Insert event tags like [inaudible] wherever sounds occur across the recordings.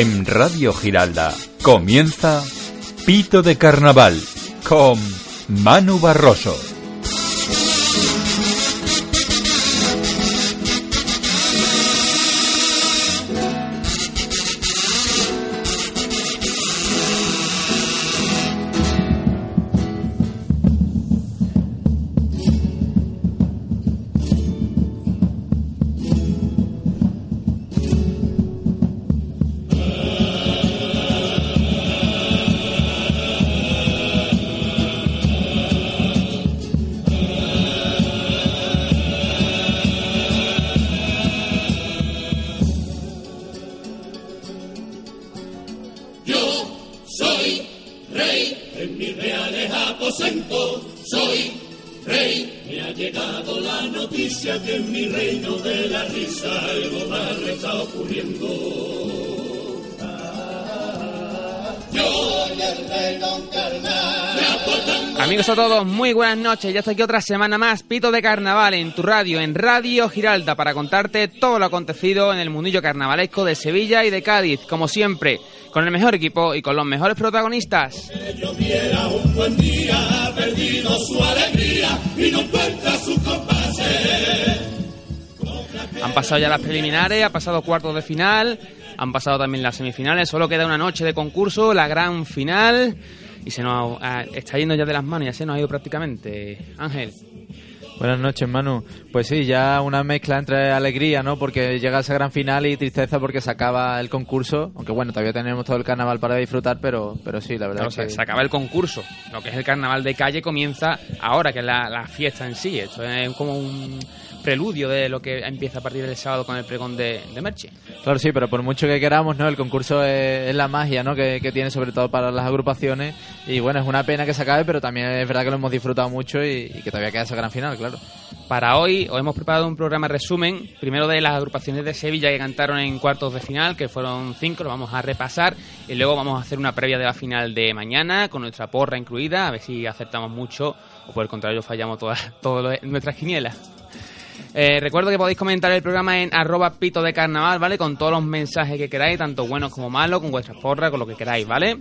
En Radio Giralda comienza Pito de Carnaval con Manu Barroso. Todos, muy buenas noches. Ya estoy aquí otra semana más, Pito de Carnaval, en tu radio, en Radio Giralda, para contarte todo lo acontecido en el mundillo carnavalesco de Sevilla y de Cádiz, como siempre, con el mejor equipo y con los mejores protagonistas. Han pasado ya las preliminares, ha pasado cuartos de final, han pasado también las semifinales, solo queda una noche de concurso, la gran final y se nos está yendo ya de las manos, ya se nos ha ido prácticamente. Ángel. Buenas noches, Manu. Pues sí, ya una mezcla entre alegría, ¿no? Porque llega esa gran final y tristeza porque se acaba el concurso. Aunque bueno, todavía tenemos todo el carnaval para disfrutar, pero, pero sí, la verdad. que... se acaba el concurso. Lo que es el carnaval de calle comienza ahora, que es la, la fiesta en sí. Esto es como un preludio de lo que empieza a partir del sábado con el pregón de, de Merche. Claro, sí, pero por mucho que queramos, ¿no? El concurso es, la magia, ¿no? Que, tiene sobre todo para las agrupaciones y bueno, es una pena que se acabe, pero también es verdad que lo hemos disfrutado mucho y, que todavía queda esa gran final, claro. Para hoy os hemos preparado un programa resumen, primero de las agrupaciones de Sevilla que cantaron en cuartos de final, que fueron cinco, lo vamos a repasar y luego vamos a hacer una previa de la final de mañana con nuestra porra incluida, a ver si acertamos mucho o por el contrario fallamos todas, [laughs] todas nuestras quinielas. Eh, recuerdo que podéis comentar el programa en arroba pito de carnaval, ¿vale? Con todos los mensajes que queráis, tanto buenos como malos, con vuestras porras, con lo que queráis, ¿vale?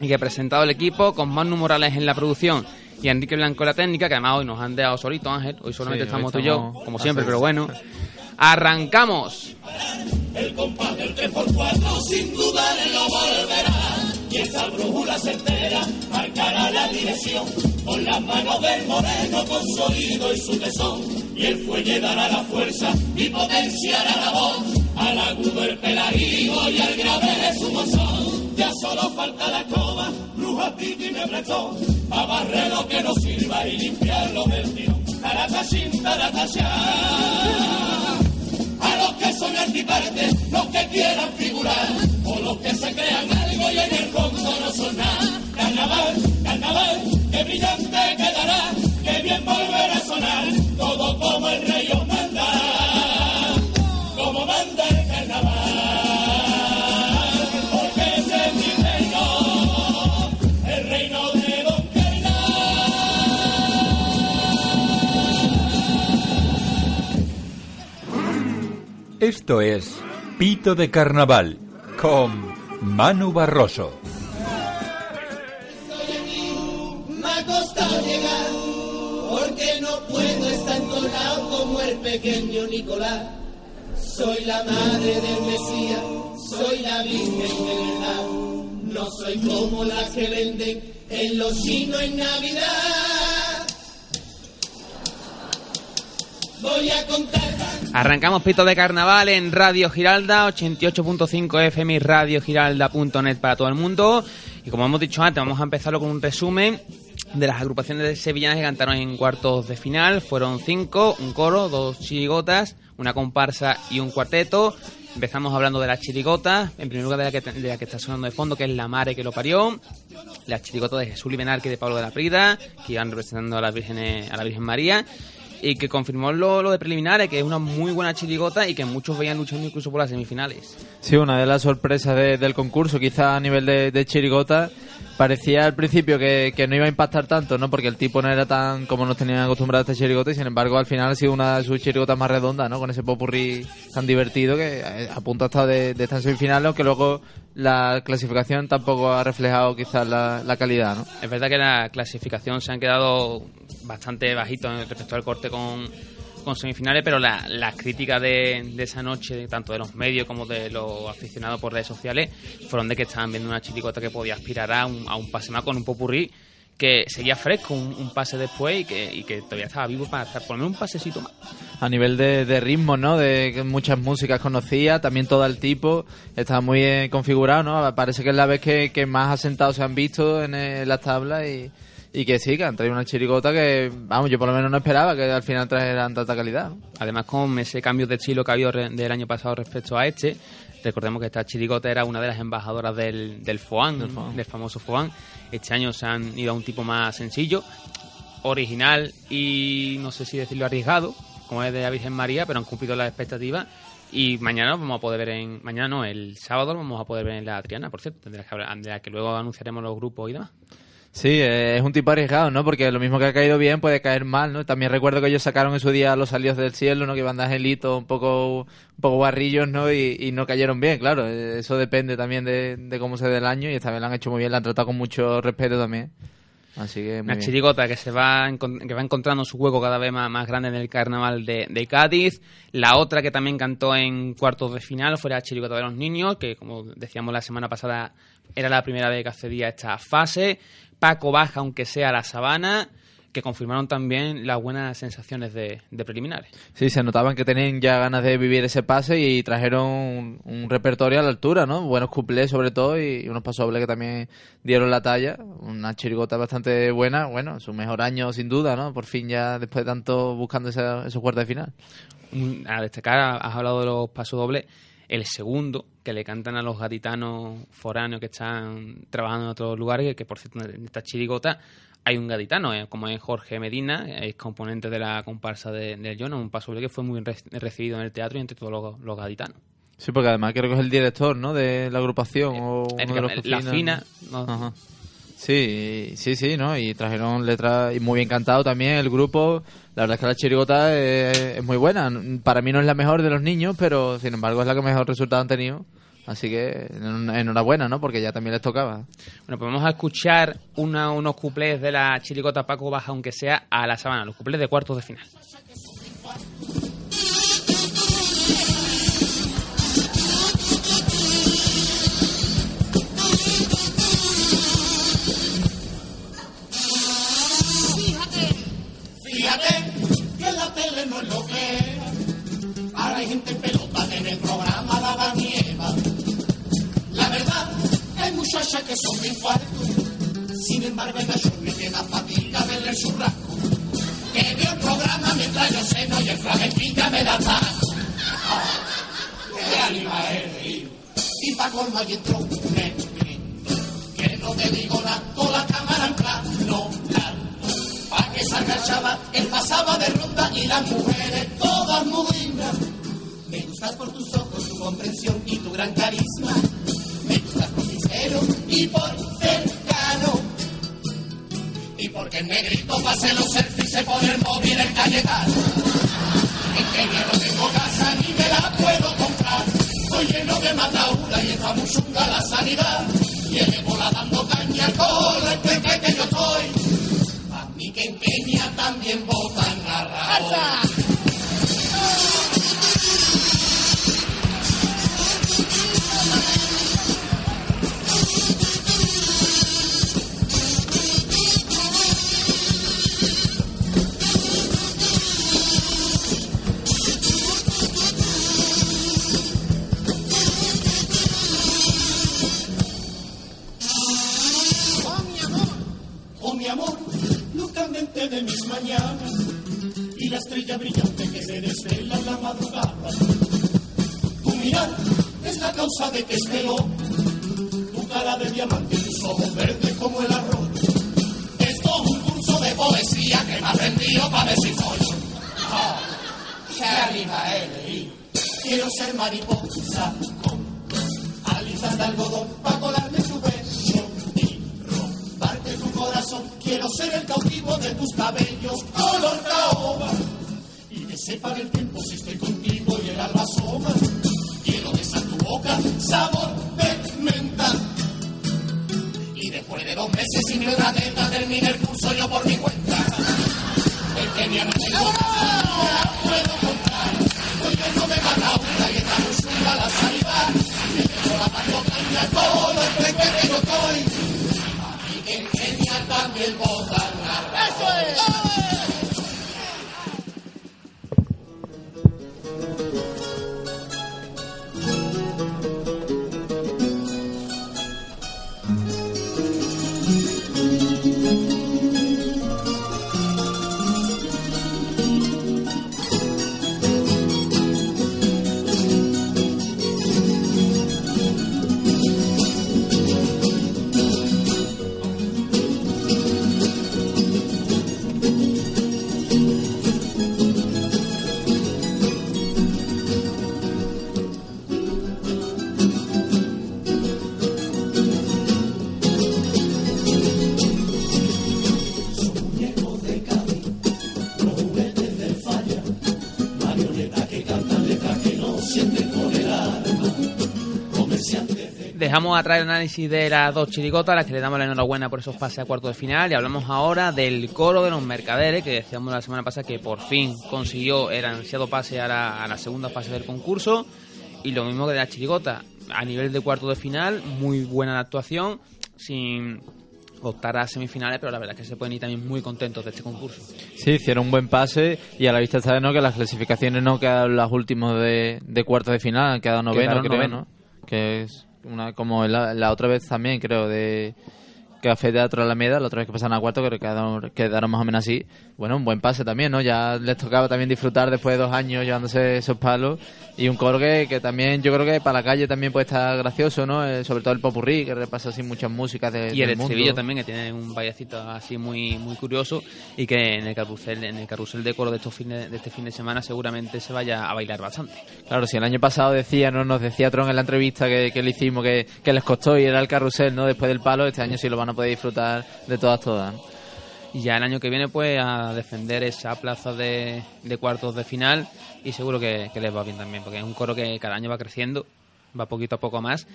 Y que he presentado el equipo con Manu Morales en la producción y Enrique Blanco en la técnica, que además hoy nos han dejado solito, Ángel. Hoy solamente estamos tú y yo, como siempre, pero bueno. ¡Arrancamos! El compás del 3x4 sin duda lo volverá y esa brújula certera marcará la dirección. Con las manos del moreno con su oído y su tesón y el fuelle dará la fuerza y potenciará la voz. Al agudo el pelagigo y al grave de su mozón ya solo falta la escoba bruja y me prestó a barrer lo que nos sirva y limpiarlo del tío taratachín taratachá a los que son antipartes, los que quieran figurar, o los que se crean algo y en el fondo no son nada. Carnaval, carnaval, que brillante quedará, que bien volverá a sonar, todo como el rey os manda, como manda el carnaval. Esto es Pito de Carnaval con Manu Barroso. Soy la madre del Mesías, soy la Virgen de verdad. No soy como las que venden en los chinos en Navidad. Voy a contar Arrancamos Pito de Carnaval en Radio Giralda, 88.5 FM y radiogiralda.net para todo el mundo. Y como hemos dicho antes, vamos a empezarlo con un resumen de las agrupaciones de sevillanas que cantaron en cuartos de final. Fueron cinco, un coro, dos chirigotas, una comparsa y un cuarteto. Empezamos hablando de las chirigotas, en primer lugar de la que, de la que está sonando de fondo, que es La Mare que lo parió, las chirigotas de Jesús Libenarque y de Pablo de la Prida, que iban representando a la Virgen, a la Virgen María, y que confirmó lo, lo de preliminares, que es una muy buena chirigota y que muchos veían luchando incluso por las semifinales. Sí, una de las sorpresas de- del concurso, quizá a nivel de, de parecía al principio que, que no iba a impactar tanto, ¿no? Porque el tipo no era tan como nos tenían acostumbrados a este chirigota y sin embargo al final ha sido una de sus chirigotas más redondas, ¿no? Con ese popurrí tan divertido que eh, a punto hasta de, de estar en semifinales, aunque luego la clasificación tampoco ha reflejado quizás la, la calidad, ¿no? Es verdad que la clasificación se han quedado bastante bajitos respecto al corte con, con semifinales, pero la- las críticas de, de esa noche, tanto de los medios como de los aficionados por redes sociales, fueron de que estaban viendo una chiricota que podía aspirar a un, a un pase más con un popurrí que seguía fresco un, un pase después y que, y que todavía estaba vivo para hacer por lo menos un pasecito más. a nivel de, de ritmo, ¿no? De que muchas músicas conocía, también todo el tipo, está muy bien configurado, ¿no? Parece que es la vez que, que más asentados se han visto en, eh, las tablas y, y que sí, que han traído una chirigota que, vamos, yo por lo menos no esperaba que al final trajeran tanta calidad. ¿no? Además, con ese cambio de estilo que ha habido re- del año pasado respecto a este, recordemos que esta chirigota era una de las embajadoras del, del FOAN, Del FOAN. del famoso FOAN. Este año se han ido a un tipo más sencillo, original y no sé si decirlo arriesgado, como es de la Virgen María, pero han cumplido las expectativas. Y mañana vamos a poder ver en. Mañana no, el sábado vamos a poder ver en la Triana, por cierto, de la que, de la que luego anunciaremos los grupos y demás. Sí, es un tipo arriesgado, ¿no? Porque lo mismo que ha caído bien puede caer mal, ¿no? También recuerdo que ellos sacaron en su día los salidos del cielo, ¿no? Que iban de angelitos un poco, un poco barrillos, ¿no? Y, y no cayeron bien, claro. Eso depende también de, de cómo se dé el año y esta vez lo han hecho muy bien, la han tratado con mucho respeto también. Así que Una chirigota que se va que va encontrando su hueco cada vez más, más grande en el carnaval de, de Cádiz. La otra que también cantó en cuartos de final fue la chirigota de los niños, que como decíamos la semana pasada era la primera vez que accedía a esta fase. Paco baja, aunque sea a la sabana, que confirmaron también las buenas sensaciones de, de preliminares. Sí, se notaban que tenían ya ganas de vivir ese pase y trajeron un, un repertorio a la altura, ¿no? Buenos cuplés sobre todo y unos pasobles que también dieron la talla. Una chirigota bastante buena, bueno, su mejor año sin duda, ¿no? Por fin ya después de tanto buscando esa- esos cuartos de final. A destacar, has hablado de los pasodobles, el segundo que le cantan a los gaditanos foráneos que están trabajando en otros lugares, que por cierto en esta chirigota hay un gaditano, eh, como es Jorge Medina, es componente de la comparsa de, del Jonas, un pasodoble que fue muy re- recibido en el teatro y entre todos los, los gaditanos. Sí, porque además creo que es el director, ¿no? De la agrupación o Eh, uno de los que la fina, no- Ajá. Sí, sí, sí, ¿no? Y trajeron letras y muy bien cantado también el grupo. La verdad es que la chirigota es, es muy buena. Para mí no es la mejor de los niños, pero sin embargo es la que mejor resultado han tenido. Así que en- enhorabuena, ¿no? Porque ya también les tocaba. Bueno, pues vamos a escuchar una- unos cuplés de la chirigota Paco Baja, aunque sea a la sabana, los cuplés de cuartos de final. Fíjate que la tele no es lo que era. Ahora hay gente en pelota en el programa La Daniela. La hay muchachas que son de infarto. Sin embargo, en la me queda fatiga verle el churrasco. Que veo el programa mientras yo ceno y el flamenquilla me da taco. ¡Qué ánima he reído! Y pa' colmo allí entró un. Que no te digo nada, con la cámara en plano. Pa' que salga el chaval, él pasaba de ronda y las mujeres todas muy. Me gustas por tus ojos, tu comprensión y tu gran carisma. Me gustas y por cercano. Y porque el negrito pase los selfies se pone el móvil en Cayetano. En que no tengo casa ni me la puedo comprar. Estoy lleno de mataura y está muy la sanidad. Y el ébola dando caña con el peque que yo estoy. A mí que en Kenia también votan a Rajoy. De mis mañanas y la estrella brillante que se desvela en la madrugada. Tu social es la causa de que esté. Tu cara de diamante y tus ojos verdes como el arroz. Esto es un curso de poesía que me ha rendido para si follo. Ah. Quiero ser mariposa con alisas de algodón para colarme corazón. Quiero ser el cautivo de tus cabellos color caoba y que sepa el tiempo si estoy contigo y el alba asoma. Quiero besar tu boca, sabor de menta. Y después de dos meses sin ni una teta termine el curso yo por mi cuenta. Es que a no tengo nada, puedo contar. Hoy yo no me mata una y está muy chunga la salida. Me dejo la mano todo el que estoy. Y botas ¡Eso es! Dejamos atrás el análisis de las dos chirigotas, a las que le damos la enhorabuena por esos pases a cuartos de final. Y hablamos ahora del coro de los mercaderes, que decíamos la semana pasada que por fin consiguió el ansiado pase a la, a la segunda fase del concurso. Y lo mismo que de la chirigota, a nivel de cuartos de final, muy buena la actuación, sin optar a semifinales, pero la verdad es que se pueden ir también muy contentos de este concurso. Sí, hicieron un buen pase y a la vista está de no que las clasificaciones no quedan las últimas de, de cuartos de final, han quedado noveno, Quedaron creo, noveno. ¿no? Que es una como la, la otra vez también, creo, de Café Teatro Alameda, la otra vez que pasaron a cuarto, creo que quedaron, quedaron más o menos así. Bueno, un buen pase también, ¿no? Ya les tocaba también disfrutar después de dos años llevándose esos palos. Y un coro que, que también yo creo que para la calle también puede estar gracioso, ¿no? Eh, sobre todo el popurrí, que repasa así muchas músicas de, Y el del mundo. también, que tiene un vallecito así muy muy curioso y que en el carrusel en el carrusel de coro de, estos fines, de este fin de semana seguramente se vaya a bailar bastante. Claro, si el año pasado decía, no nos decía Tron en la entrevista que, que le hicimos que, que les costó y era el carrusel, ¿no? Después del palo, este año sí lo van a poder disfrutar de todas, todas. Y ya el año que viene, pues a defender esa plaza de, de cuartos de final y seguro que, que les va bien también, porque es un coro que cada año va creciendo, va poquito a poco más,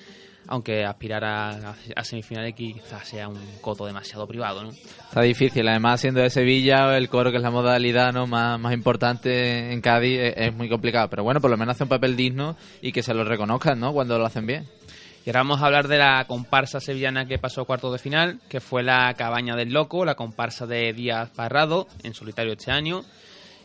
aunque aspirar a, a semifinales quizás sea un coto demasiado privado, ¿no? Está difícil, además siendo de Sevilla, el coro que es la modalidad ¿no? más, más importante en Cádiz es, es muy complicado. Pero bueno, por lo menos hace un papel digno y que se lo reconozcan, ¿no? Cuando lo hacen bien. Y ahora vamos a hablar de la comparsa sevillana que pasó a cuartos de final, que fue la Cabaña del Loco, la comparsa de Díaz Parrado, en solitario este año.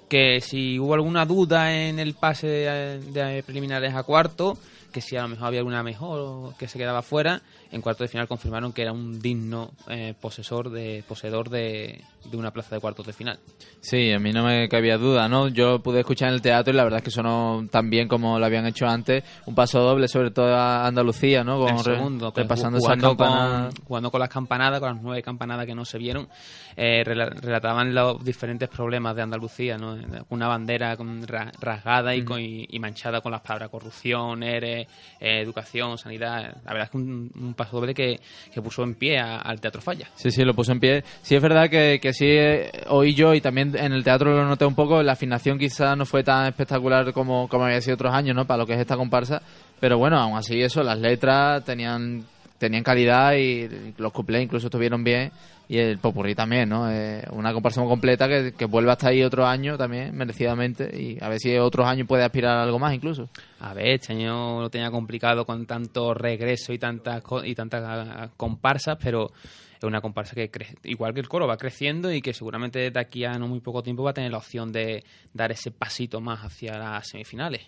Que si hubo alguna duda en el pase de, de preliminares a cuarto, que si a lo mejor había alguna mejor que se quedaba fuera, en cuartos de final confirmaron que era un digno eh, posesor de, poseedor de, de una plaza de cuartos de final. Sí, a mí no me cabía duda, ¿no? Yo pude escuchar en el teatro y la verdad es que sonó tan bien como lo habían hecho antes. Un paso doble, sobre todo a Andalucía, ¿no? Con re- segundo, pues, repasando jugando, campanadas. con, jugando con las campanadas, con las nueve campanadas que no se vieron, eh, rela- relataban los diferentes problemas de Andalucía, ¿no? Una bandera con ra- rasgada y, con- y- y manchada con las palabras corrupción, ERE, eh, educación, sanidad. La verdad es que un, un paso doble que, que puso en pie al Teatro Falla. Sí, sí, lo puso en pie. Sí, es verdad que, que sí eh, oí yo y también en el teatro lo noté un poco. La afinación quizás no fue tan espectacular como, como había sido otros años, ¿no? Para lo que es esta comparsa. Pero bueno, aún así eso, las letras tenían tenían calidad y los cuplés incluso estuvieron bien. Y el popurrí también, ¿no? Eh, una comparsa completa que, que vuelve hasta ahí otro año también, merecidamente. Y a ver si otros años puede aspirar a algo más incluso. A ver, este año lo tenía complicado con tanto regreso y tantas y tantas ah, comparsas, pero es una comparsa que cre- igual que el coro va creciendo y que seguramente de aquí a no muy poco tiempo va a tener la opción de dar ese pasito más hacia las semifinales.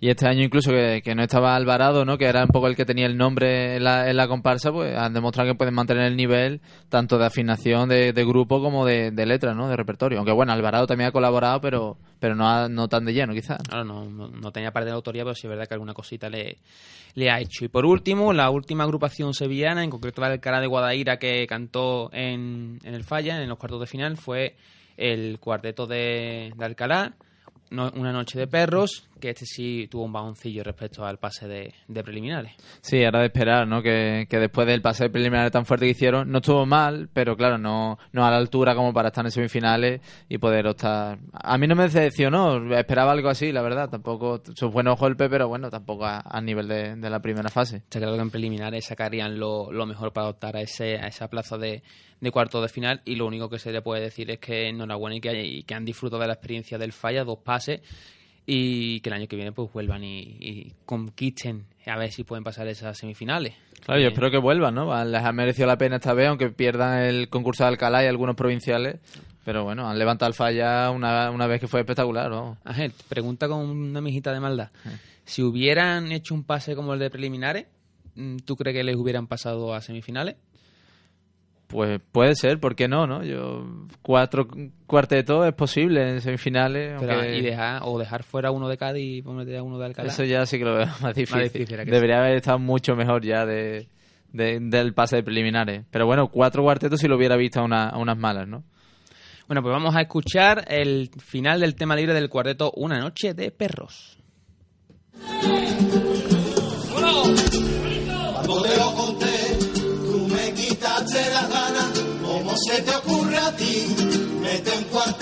Y este año incluso que, que no estaba Alvarado, ¿no? que era un poco el que tenía el nombre en la, en la comparsa, pues han demostrado que pueden mantener el nivel tanto de afinación de, de grupo como de, de letra, ¿no? De repertorio. Aunque bueno, Alvarado también ha colaborado, pero, pero no, no tan de lleno, quizás. Claro, no, no, tenía parte de la autoría, pero sí es verdad que alguna cosita le, le ha hecho. Y por último, la última agrupación sevillana, en concreto la Alcalá de Guadaira, que cantó en, en el Falla, en los cuartos de final, fue el cuarteto de, de Alcalá, no- Una noche de perros, que este sí tuvo un bajoncillo respecto al pase de, de preliminares. Sí, era de esperar, ¿no? Que, que después del pase preliminar tan fuerte que hicieron, no estuvo mal, pero claro, no, no a la altura como para estar en semifinales y poder optar. A mí no me decepcionó, esperaba algo así, la verdad. Tampoco, sus buenos golpes, pero bueno, tampoco a, a nivel de, de la primera fase. Está claro que en preliminares sacarían lo, lo mejor para optar a, ese, a esa plaza de, de cuarto de final y lo único que se le puede decir es que enhorabuena y que, y que han disfrutado de la experiencia del falla, dos pases y que el año que viene pues vuelvan y, y conquisten a ver si pueden pasar esas semifinales. Claro, yo Eh, espero que vuelvan, ¿no? Les ha merecido la pena esta vez, aunque pierdan el concurso de Alcalá y algunos provinciales. Pero bueno, han levantado el falla una, una vez que fue espectacular, vamos. Ángel, pregunta con una mijita de maldad. Si hubieran hecho un pase como el de preliminares, mm, ¿tú crees que les hubieran pasado a semifinales? Pues puede ser, ¿por qué no, no? Yo cuatro cuartetos es posible en semifinales. Pero, aunque y dejar, o dejar fuera uno de Cádiz y ponerte a uno de Alcalá. Eso ya sí que lo veo [laughs] más difícil. difícil, ¿a que Debería haber estado mucho mejor ya de, de- del pase de preliminares. Pero bueno, cuatro cuartetos si lo hubiera visto a, una- a unas malas, ¿no? Bueno, pues vamos a escuchar el final del tema libre del cuarteto Una noche de perros.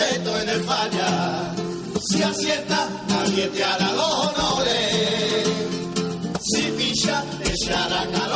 Cuarteto en el falla. Si acierta, nadie te hará los honores. Si picha, te echarán a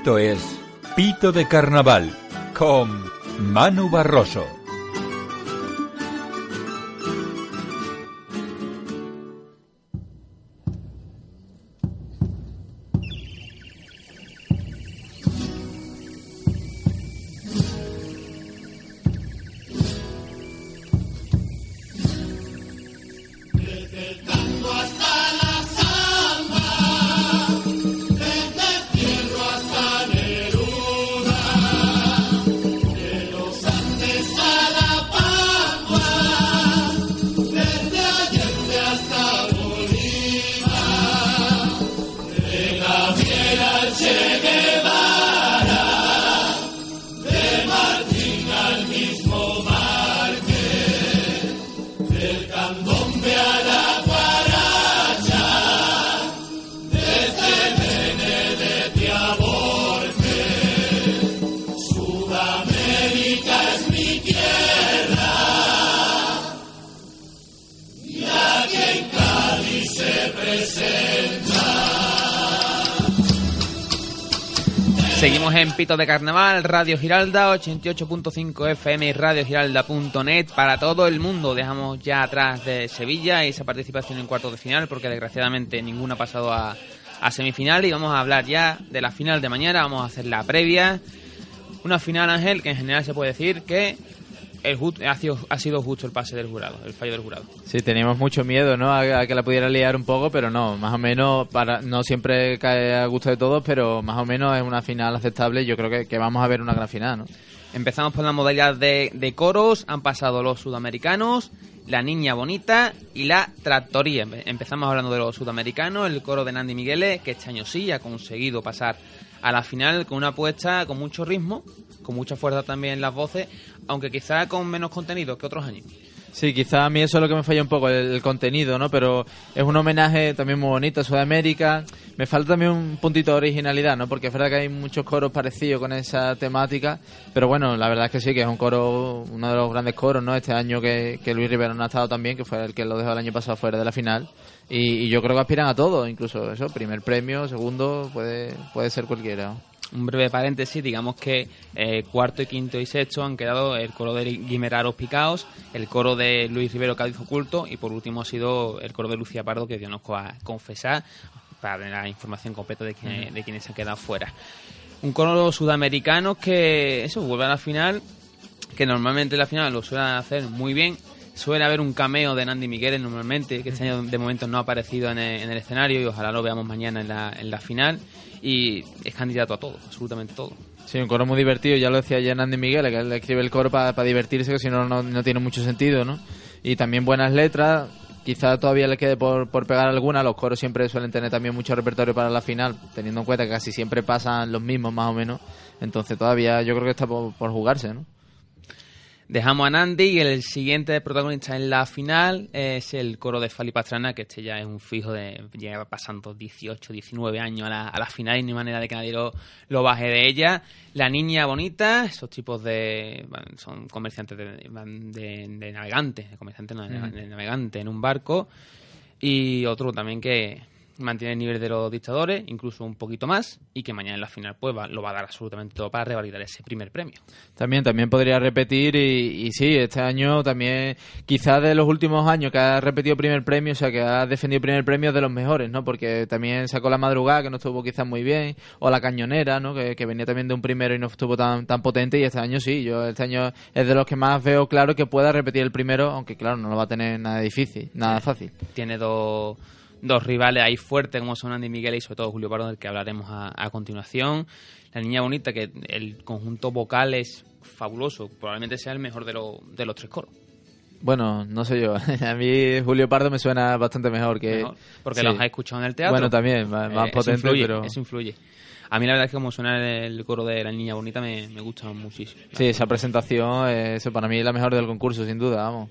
Esto es Pito de Carnaval con Manu Barroso. Seguimos en Pito de Carnaval, Radio Giralda, 88.5 FM y radiogiralda.net para todo el mundo. Dejamos ya atrás de Sevilla y esa participación en cuartos de final porque desgraciadamente ninguna ha pasado a semifinal y vamos a hablar ya de la final de mañana, vamos a hacer la previa. Una final, Ángel, que en general se puede decir que el ha, sido, ha sido justo el pase del jurado, el fallo del jurado. Sí, teníamos mucho miedo, ¿no? A, a que la pudiera liar un poco, pero no, más o menos, para no siempre cae a gusto de todos, pero más o menos es una final aceptable. Yo creo que, que vamos a ver una gran final, ¿no? Empezamos por la modalidad de, de coros, han pasado los sudamericanos La Niña Bonita y La Tractoría. Empe- Empezamos hablando de los sudamericanos, el coro de Nandi Migueles, que este año sí ha conseguido pasar a la final con una apuesta con mucho ritmo, con mucha fuerza también las voces, aunque quizá con menos contenido que otros años. Sí, quizá a mí eso es lo que me falla un poco, el, el contenido, ¿no? Pero es un homenaje también muy bonito a Sudamérica. Me falta también un puntito de originalidad, ¿no? Porque es verdad que hay muchos coros parecidos con esa temática. Pero bueno, la verdad es que sí, que es un coro, uno de los grandes coros, ¿no? Este año que, que Luis Rivera no ha estado también, que fue el que lo dejó el año pasado fuera de la final. Y, y yo creo que aspiran a todo, incluso eso, primer premio, segundo, puede, puede ser cualquiera. Un breve paréntesis, digamos que eh, cuarto y quinto y sexto han quedado el coro de Guimeraros Picaos, el coro de Luis Rivero Cádiz Oculto y por último ha sido el coro de Lucía Pardo que dio nos a confesar para tener la información completa de, quién- de quienes se han quedado fuera. Un coro sudamericano que eso vuelve a la final, que normalmente la final lo suelen hacer muy bien. Suele haber un cameo de Nandi Migueles normalmente, que este año de momento no ha aparecido en el, en el escenario y ojalá lo veamos mañana en la, en la final. Y es candidato a todo, absolutamente todo. Sí, un coro muy divertido, ya lo decía ayer Andy Miguel, que él escribe el coro para divertirse, que si no, no, no tiene mucho sentido, ¿no? Y también buenas letras, quizá todavía le quede por, por pegar alguna, los coros siempre suelen tener también mucho repertorio para la final, teniendo en cuenta que casi siempre pasan los mismos más o menos, entonces todavía yo creo que está por, por jugarse, ¿no? Dejamos a Nandi y el siguiente protagonista en la final es el coro de Fali Pastrana, que este ya es un fijo de. lleva pasando 18, 19 años a la, a la final y no hay manera de que nadie lo, lo baje de ella. La niña bonita, esos tipos de. van- son comerciantes de, de, de navegantes, comerciantes de, de navegantes en un barco. Y otro también que mantiene el nivel de los dictadores, incluso un poquito más, y que mañana en la final pues va- lo va a dar absolutamente todo para revalidar ese primer premio. También, también podría repetir y, y sí, este año también, quizás de los últimos años que ha repetido primer premio, o sea, que ha defendido primer premio de los mejores, ¿no? Porque también sacó la madrugada, que no estuvo quizás muy bien, o la cañonera, ¿no? Que, que venía también de un primero y no estuvo tan, tan potente, y este año sí, yo este año es de los que más veo claro que pueda repetir el primero, aunque claro, no lo va a tener nada difícil, nada fácil. tiene dos, dos rivales ahí fuertes como son Andy Miguel y sobre todo Julio Pardo del que hablaremos a, a continuación. La niña bonita que el conjunto vocal es fabuloso probablemente sea el mejor de, lo- de los tres coros. Bueno, no sé yo, [laughs] a mí Julio Pardo me suena bastante mejor que... Mejor, porque sí. los has escuchado en el teatro. Bueno, también, más, más Eh, eso potente, influye, pero... eso influye. A mí la verdad es que como suena el coro de la niña bonita me, me gusta muchísimo. Sí, esa presentación, eh, eso para mí es la mejor del concurso, sin duda, vamos.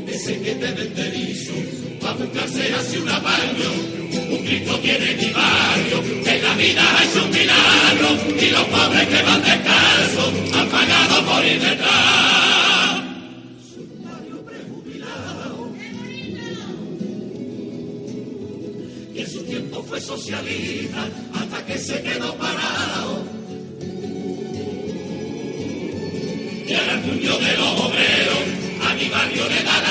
ese que te venterizo, a buscarse hacia un apaño. Un Cristo tiene mi barrio, en la vida ha hecho un milagro, y los pobres que van descalzos han pagado por ir detrás. Sumario prejubilado, que en su tiempo fue socialista, hasta que se quedó parado. que era el puño de los obreros, a mi barrio le dará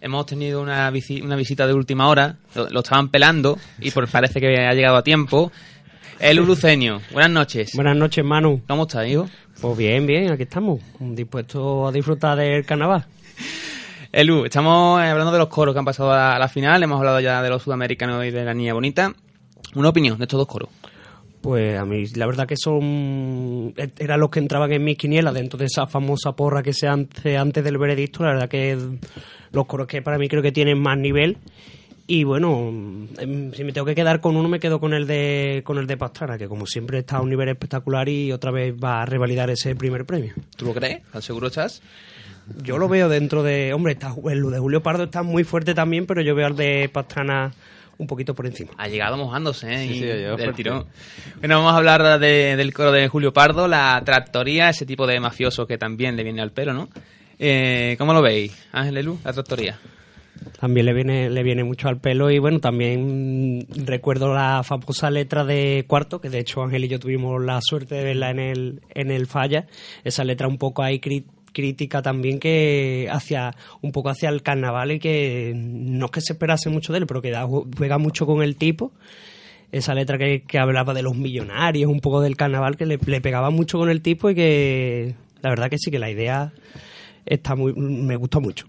Hemos tenido una, visi- una visita de última hora. Lo, lo estaban pelando y por, parece que ha llegado a tiempo. El Uluceño. Buenas noches. Buenas noches, Manu. ¿Cómo estás, hijo? Pues bien, bien, aquí estamos, dispuestos a disfrutar del carnaval. Elu, estamos eh, hablando de los coros que han pasado a la final. Hemos hablado ya de los sudamericanos y de la niña bonita. Una opinión de estos dos coros. Pues a mí la verdad que son eran los que entraban en mis quinielas dentro de esa famosa porra que se hace antes del veredicto. La verdad que los coros que para mí creo que tienen más nivel. Y bueno, em, si me tengo que quedar con uno, me quedo con el de con el de Pastrana, que como siempre está a un nivel espectacular y otra vez va a revalidar ese primer premio. ¿Tú lo crees? ¿Tan seguro estás? Yo lo veo dentro de. Hombre, está, el de Julio Pardo está muy fuerte también, pero yo veo al de Pastrana un poquito por encima. Ha llegado mojándose, ¿eh? Sí, Y sí, ha llegado del tirón. Bueno, vamos a hablar de- del coro de Julio Pardo, la tractoría, ese tipo de mafioso que también le viene al pelo, ¿no? Eh, ¿Cómo lo veis, Ángel Elu, la tractoría? También le viene, le viene mucho al pelo y bueno, también recuerdo la famosa letra de Cuarto, que de hecho Ángel y yo tuvimos la suerte de verla en el, en el Falla, esa letra un poco ahí cri- crítica también que hacia un poco hacia el carnaval y que no es que se esperase mucho de él, pero que da- juega mucho con el tipo. Esa letra que, hablaba de los millonarios, un poco del carnaval, que le, le pegaba mucho con el tipo y que la verdad que sí, que la idea está muy, me gusta mucho.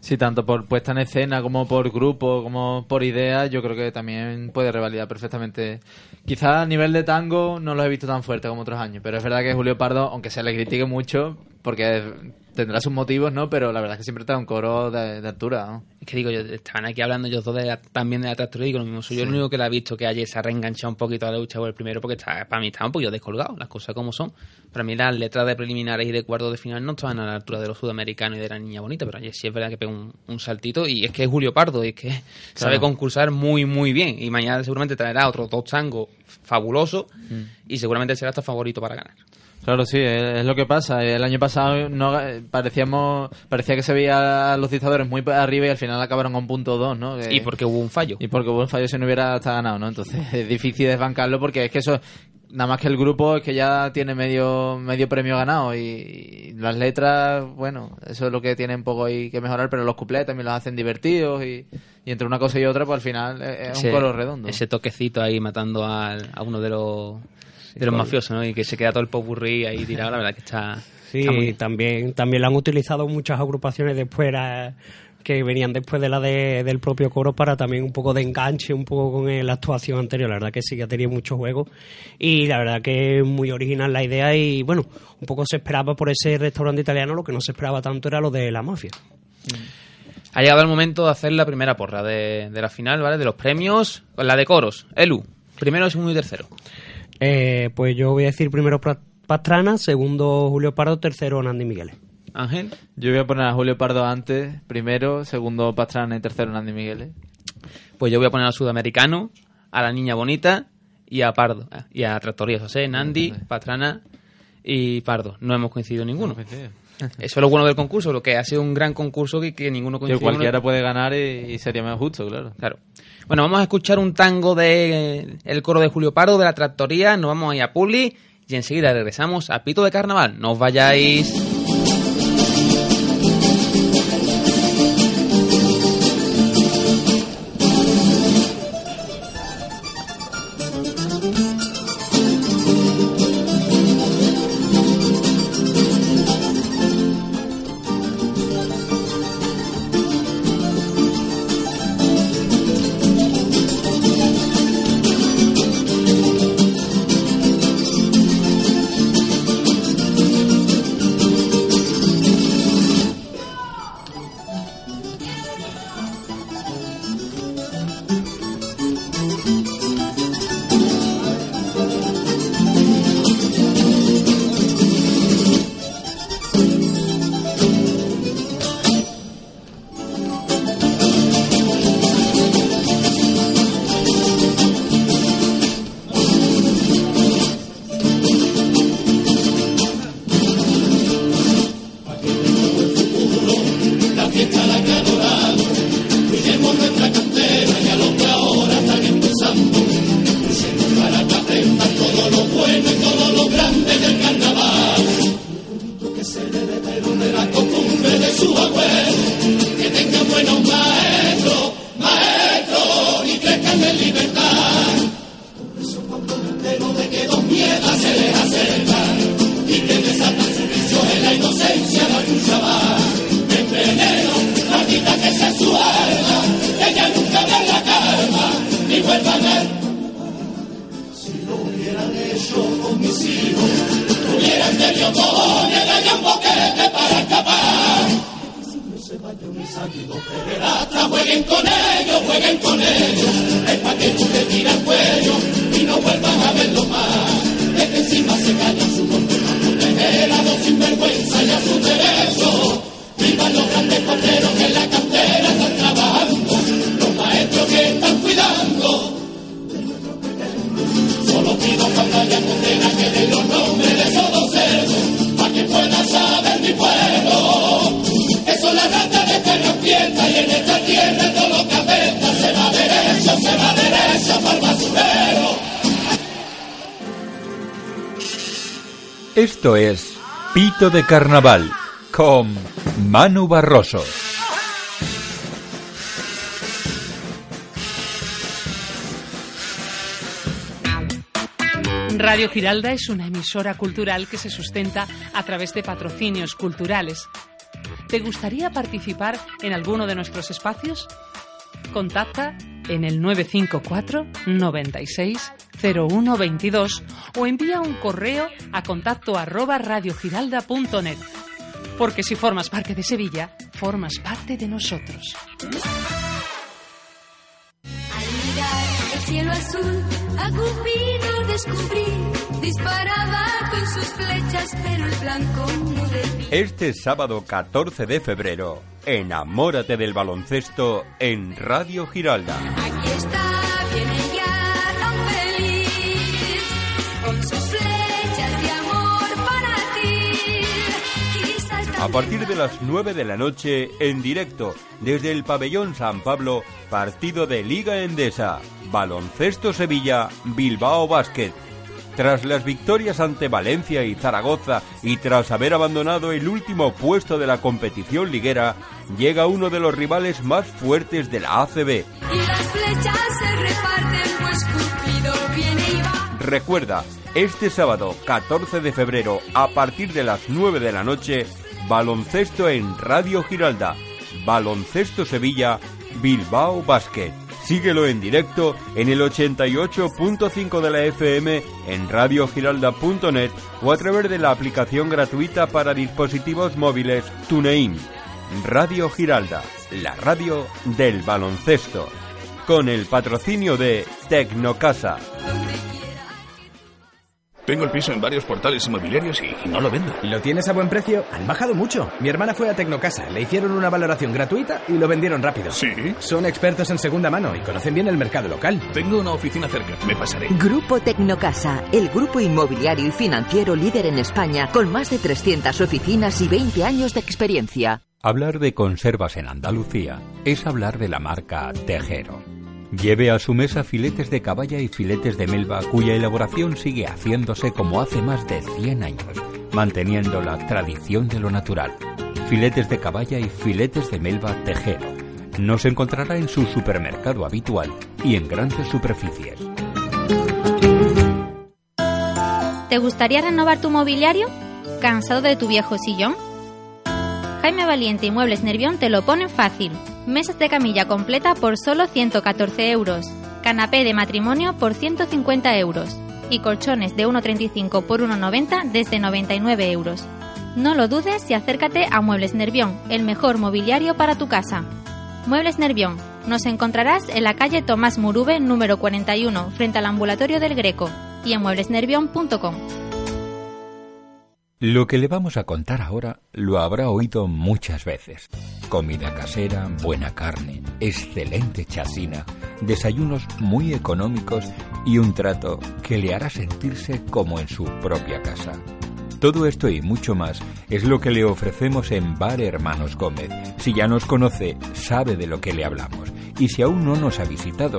Sí, tanto por puesta en escena como por grupo, como por idea, yo creo que también puede revalidar perfectamente. Quizás a nivel de tango no lo he visto tan fuerte como otros años, pero es verdad que Julio Pardo, aunque se le critique mucho, porque tendrá sus motivos, ¿no? Pero la verdad es que siempre está un coro de, de altura, ¿no? Es que digo, yo, estaban aquí hablando ellos dos de la- también de la tractoría y digo lo mismo. Soy yo el único que la ha visto que ayer se ha reenganchado un poquito a la lucha por el primero porque está, para mí estaba un poquito descolgado, las cosas como son. Para mí las letras de preliminares y de cuartos de final no estaban a la altura de los sudamericanos y de la niña bonita, pero ayer sí es verdad que pega un, un saltito y es que es Julio Pardo y es que sabe concursar muy, muy bien. Y mañana seguramente traerá otros dos tangos fabulosos y seguramente será hasta favorito para ganar. Claro, sí, es, lo que pasa. El año pasado no parecíamos parecía que se veía a los dictadores muy arriba y al final acabaron con punto 2, ¿no? Que- Y porque hubo un fallo. Y porque hubo un fallo si no hubiera hasta ganado, ¿no? Entonces [laughs] es difícil desbancarlo porque es que eso, nada más que el grupo es que ya tiene medio medio premio ganado y, y las letras, bueno, eso es lo que tiene un poco ahí que mejorar, pero los cuplés también los hacen divertidos y, y entre una cosa y otra, pues al final es, es un coro redondo. Ese toquecito ahí matando al- a uno de los, de los mafiosos, ¿no? Y que se queda todo el popurrí ahí tirado, la verdad que está... Sí, está muy bien. también, también lo han utilizado muchas agrupaciones después era- que venían después de la de- del propio coro para también un poco de enganche, un poco con la actuación anterior. La verdad que sí que ha tenido mucho juego y la verdad que es muy original la idea y bueno, un poco se esperaba por ese restaurante italiano, lo que no se esperaba tanto era lo de la mafia. Ha llegado el momento de hacer la primera porra de, de la final, ¿vale? De los premios, la de coros. Elu, primero, segundo y tercero. Eh, pues yo voy a decir primero Pastrana, segundo Julio Pardo, tercero Nandi Migueles. Ángel, Yo voy a poner a Julio Pardo antes, primero, segundo Pastrana y tercero Nandi Migueles. pues yo voy a poner al sudamericano, a la niña bonita y a Pardo. ah, Y a Tractoría, José, Nandi, Pastrana y Pardo. No hemos coincidido ninguno. [laughs] Eso es lo bueno del concurso, lo que ha sido un gran concurso que, que ninguno Que coincide. cualquiera puede ganar y, y sería más justo, claro. Claro. Bueno, vamos a escuchar un tango de el coro de Julio Pardo de la Tractoría, nos vamos a ir a Publi y enseguida regresamos a Pito de Carnaval. No os vayáis. Esto es Pito de Carnaval con Manu Barroso. Radio Giralda es una emisora cultural que se sustenta a través de patrocinios culturales. ¿Te gustaría participar en alguno de nuestros espacios? Contacta en el 954 96 0122 o envía un correo a contacto arroba radiogiralda.net. Porque si formas parte de Sevilla, formas parte de nosotros. Al mirar el cielo azul, a Cupido descubrí, disparaba con sus flechas, pero el blanco no debía. Este sábado 14 de febrero, enamórate del baloncesto en Radio Giralda. Aquí está, A partir de las 9 de la noche, en directo, desde el pabellón San Pablo, partido de Liga Endesa, Baloncesto Sevilla, Bilbao Basket. Tras las victorias ante Valencia y Zaragoza y tras haber abandonado el último puesto de la competición liguera, llega uno de los rivales más fuertes de la ACB. y las flechas se reparten, pues Cupido viene y va. Recuerda, este sábado 14 de febrero a partir de las 9 de la noche, baloncesto en Radio Giralda, Baloncesto Sevilla, Bilbao Basket. Síguelo en directo en el 88.5 de la FM en radiogiralda.net o a través de la aplicación gratuita para dispositivos móviles TuneIn. Radio Giralda, la radio del baloncesto. Con el patrocinio de Tecnocasa. Tengo el piso en varios portales inmobiliarios y no lo vendo. ¿Lo tienes a buen precio? Han bajado mucho. Mi hermana fue a Tecnocasa, le hicieron una valoración gratuita y lo vendieron rápido. ¿Sí? Son expertos en segunda mano y conocen bien el mercado local. Tengo una oficina cerca, me pasaré. Grupo Tecnocasa, el grupo inmobiliario y financiero líder en España, con más de 300 oficinas y 20 años de experiencia. Hablar de conservas en Andalucía es hablar de la marca Tejero. Lleve a su mesa filetes de caballa y filetes de melva cuya elaboración sigue haciéndose como hace más de 100 años, manteniendo la tradición de lo natural. Filetes de caballa y filetes de melva Tejero. Nos encontrará en su supermercado habitual y en grandes superficies. ¿Te gustaría renovar tu mobiliario? ¿Cansado de tu viejo sillón? Jaime Valiente y Muebles Nervión te lo ponen fácil. Mesas de camilla completa por solo 114 euros. Canapé de matrimonio por 150 euros. Y colchones de 1,35 por 1,90 desde 99 euros. No lo dudes y acércate a Muebles Nervión, el mejor mobiliario para tu casa. Muebles Nervión. Nos encontrarás en la calle Tomás Murube número 41, frente al ambulatorio del Greco, y en mueblesnervión.com. Lo que le vamos a contar ahora lo habrá oído muchas veces. Comida casera, buena carne, excelente chacina, desayunos muy económicos y un trato que le hará sentirse como en su propia casa. Todo esto y mucho más es lo que le ofrecemos en Bar Hermanos Gómez. Si ya nos conoce, sabe de lo que le hablamos. Y si aún no nos ha visitado,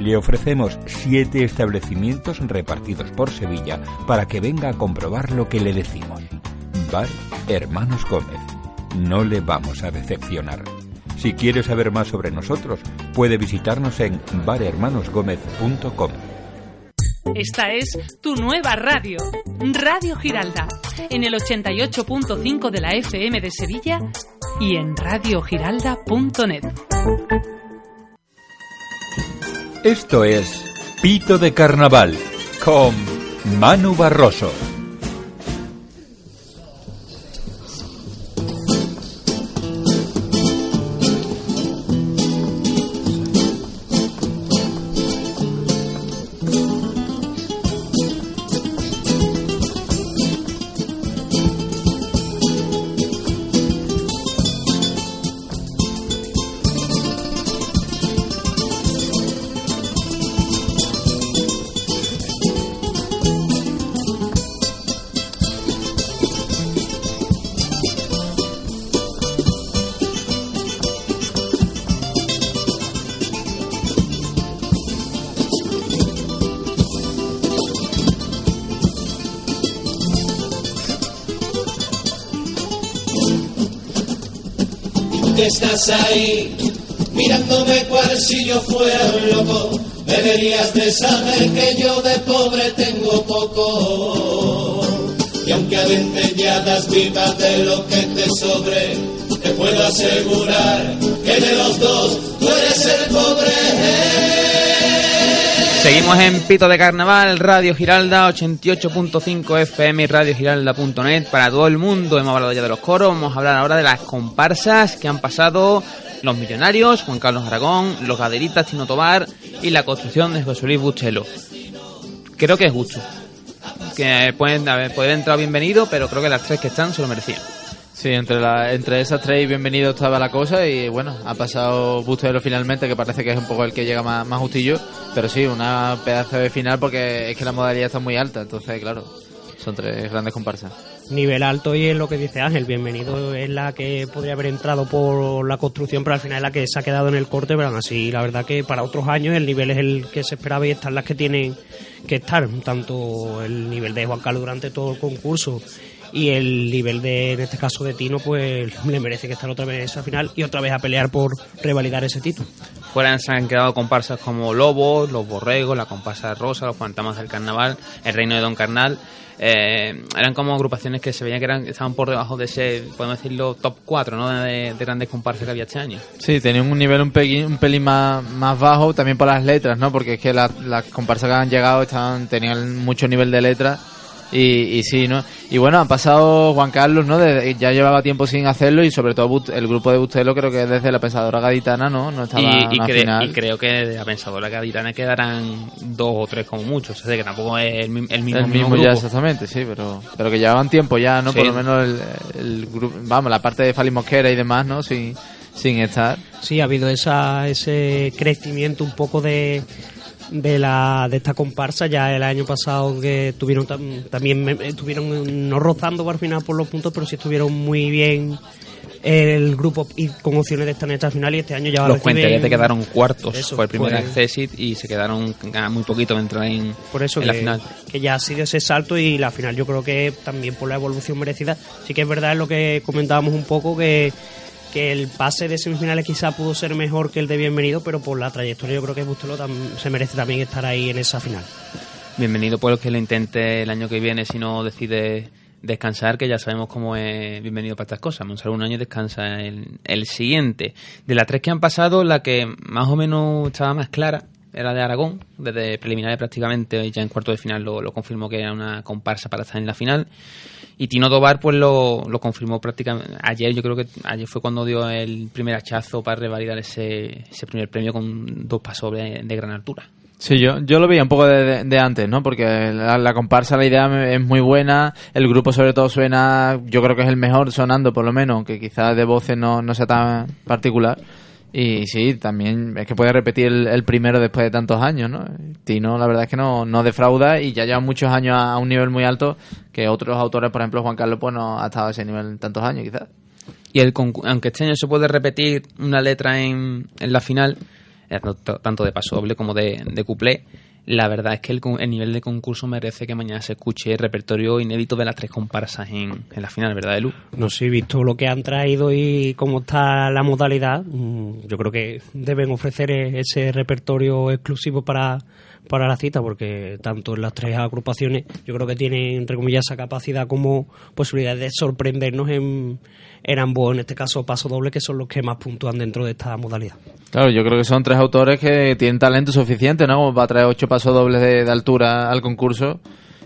le ofrecemos siete establecimientos repartidos por Sevilla para que venga a comprobar lo que le decimos. Bar Hermanos Gómez. No le vamos a decepcionar. Si quiere saber más sobre nosotros, puede visitarnos en barhermanosgómez.com. Esta es tu nueva radio, Radio Giralda, en el 88.5 de la FM de Sevilla y en radiogiralda.net. Esto es Pito de Carnaval con Manu Barroso. Estás ahí, mirándome cual si yo fuera un loco, deberías de saber que yo de pobre tengo poco. Y aunque a dentelladas vivas de lo que te sobre, te puedo asegurar que de los dos tú eres el pobre. Seguimos en Pito de Carnaval, Radio Giralda 88.5 FM radiogiralda.net para todo el mundo. Hemos hablado ya de los coros, vamos a hablar ahora de las comparsas que han pasado los millonarios, Juan Carlos Aragón, los gaderitas Tino Tobar y la construcción de José Luis Buchelo. Creo que es justo. Que pueden haber, pueden entrar bienvenido, pero creo que las tres que están se lo merecían. Sí, entre, la, entre esas tres y bienvenido estaba la cosa y bueno, ha pasado Bustelo finalmente, que parece que es un poco el que llega más, más justillo, pero sí, una pedazo de final porque es que la modalidad está muy alta, entonces claro, son tres grandes comparsas. Nivel alto y es lo que dice Ángel, bienvenido es la que podría haber entrado por la construcción, pero al final es la que se ha quedado en el corte, pero aún así la verdad que para otros años el nivel es el que se esperaba y están las que tienen que estar, tanto el nivel de Juan Carlos durante todo el concurso y el nivel de, en este caso de Tino, pues le merece que estar otra vez en esa final y otra vez a pelear por revalidar ese título. Fuera se han quedado comparsas como Lobos, Los Borregos, la comparsa Rosa, Los Fantasmas del Carnaval, El Reino de Don Carnal. Eh, eran como agrupaciones que se veía que eran, estaban por debajo de ese, podemos decirlo, top 4 ¿no? de, de grandes comparsas que había este año. Sí, tenían un nivel un pelín, un pelín más, más bajo también por las letras, ¿no? Porque es que las, las comparsas que han llegado estaban, tenían mucho nivel de letras y, y sí, ¿no? Y bueno, han pasado Juan Carlos, ¿no? De- ya llevaba tiempo sin hacerlo y sobre todo el grupo de Bustelo creo que desde la pensadora gaditana, ¿no? No estaba Y, y, cre- final. y creo que de la pensadora gaditana quedarán dos o tres como muchos, o sea que tampoco es el, el mismo, el mismo grupo. ya exactamente, sí, pero pero que llevaban tiempo ya, ¿no? Sí. Por lo menos el, el grupo, vamos, la parte de Fali Mosquera y demás, ¿no? Sin, sin estar. Sí, ha habido esa, ese crecimiento un poco de, de la de esta comparsa ya el año pasado que tuvieron tam- también me- estuvieron no rozando por final por los puntos pero sí estuvieron muy bien el grupo y con opciones de estar en esta final y este año ya Los cuentería te quedaron cuartos, Eso, fue el primer pues- accesit y se quedaron muy poquito de entrar en, por eso en que, la final. que ya ha sido ese salto y la final yo creo que también por la evolución merecida sí que es verdad lo que comentábamos un poco que que el pase de semifinales quizá pudo ser mejor que el de bienvenido pero por la trayectoria yo creo que Bustelo se merece también estar ahí en esa final Bienvenido por los que lo intente el año que viene si no decide descansar, que ya sabemos cómo es bienvenido para estas cosas. Monsalvo un año y descansa el, el siguiente. De las tres que han pasado, la que más o menos estaba más clara era de Aragón, desde preliminares prácticamente, y ya en cuarto de final lo, lo confirmó que era una comparsa para estar en la final. Y Tino Tobar pues lo, lo confirmó prácticamente ayer, yo creo que ayer fue cuando dio el primer hachazo para revalidar ese, ese primer premio con dos pasos de, gran altura. Sí, yo, yo lo veía un poco de, antes, ¿no? Porque la, comparsa, la idea es muy buena, el grupo sobre todo suena, yo creo que es el mejor sonando por lo menos, aunque quizás de voces no, no sea tan particular. Y sí, también es que puede repetir el, el primero después de tantos años, ¿no? Tino, la verdad es que no, no defrauda y ya lleva muchos años a, un nivel muy alto que otros autores, por ejemplo Juan Carlos, pues no ha estado a ese nivel tantos años quizás. Y el aunque este año se puede repetir una letra en, en la final, tanto- de paso doble como de, de la verdad es que el, el nivel de concurso merece que mañana se escuche el repertorio inédito de las tres comparsas en, en la final, ¿verdad, Elu? No sé, visto lo que han traído y cómo está la modalidad, mm, yo creo que deben ofrecer e- ese repertorio exclusivo para, para la cita, porque tanto en las tres agrupaciones yo creo que tienen, entre comillas, esa capacidad como posibilidad de sorprendernos en, en ambos, en este caso paso doble, que son los que más puntúan dentro de esta modalidad. Claro, yo creo que son tres autores que tienen talento suficiente, ¿no? Como para traer ocho pasos dobles de, de altura al concurso.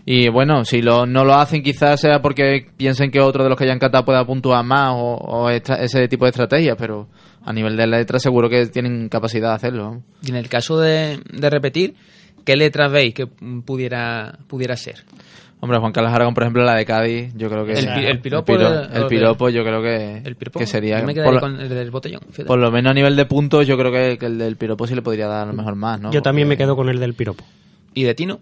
Y bueno, si lo, no lo hacen quizás sea porque piensen que otro de los que hayan catado pueda puntuar más o, o extra- ese tipo de estrategias, pero a nivel de letra seguro que tienen capacidad de hacerlo. Y en el caso de, de repetir, ¿qué letras veis que pudiera, pudiera ser? Hombre, Juan Carlos Aragón, por ejemplo, la de Cádiz, yo creo que... El pi- el piropo El, piro- piropo yo creo que, El piropo, que sería... yo me por, quedaría lo- con el del botellón. fíjate. por lo menos a nivel de puntos yo creo que, que el del piropo sí le podría dar a lo mejor más, ¿no? Yo también me quedo con el del piropo. ¿Y de Tino?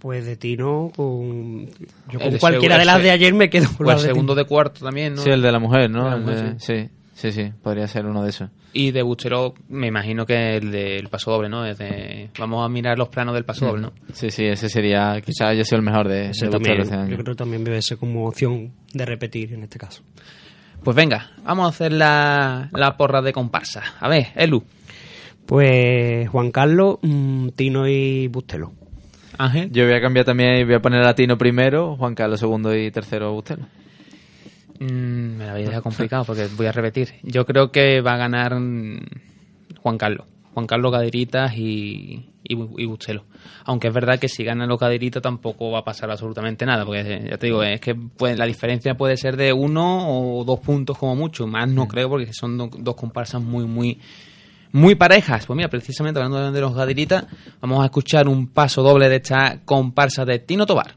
Pues de Tino, con, yo El con cualquiera de las de ayer me quedo O con el de segundo de cuarto también, ¿no? Sí, el de la mujer, ¿no? De la El mujer, de- sí, sí, sí, podría ser uno de esos. Y de Bustero, me imagino que el del paso doble, ¿no? Es de- vamos a mirar los planos del paso doble, ¿no? Sí, sí, ese sería, quizás haya sido el mejor de, Ese de también, este yo creo que también debe ser como opción de repetir en este caso. Pues venga, vamos a hacer la, la porra de comparsa. A ver, Elu. Pues Juan Carlos, mm, Tino y Bustelo. Ángel. Yo voy a cambiar también y voy a poner a Tino primero, Juan Carlos segundo y tercero Bustelo. Mm, me la dejado complicado porque voy a repetir. Yo creo que va a ganar mm, Juan Carlos. Juan Carlos Caderitas y, y, Bu- y Bustelo. Aunque es verdad que si ganan los Caderitas tampoco va a pasar absolutamente nada. Porque eh, ya te digo, es que puede- la diferencia puede ser de uno o dos puntos como mucho. Más no creo porque son do- dos comparsas muy, muy, muy parejas. Pues mira, precisamente hablando de- de los Gadiritas, vamos a escuchar un paso doble de esta comparsa de Tino Tobar.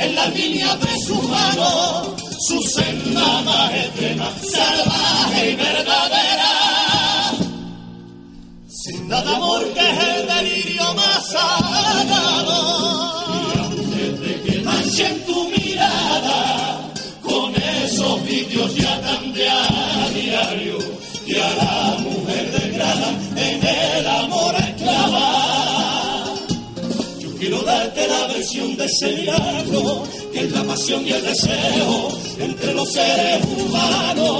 En las líneas de su mano, su senda más extrema, salvaje y verdadera. Sin nada amor que es el delirio más sagrado. Y antes de que manchen tu mirada con esos vídeos ya a diario que a la mujer degradan en el amor versión de ese milagro que es la pasión y el deseo entre los seres humanos.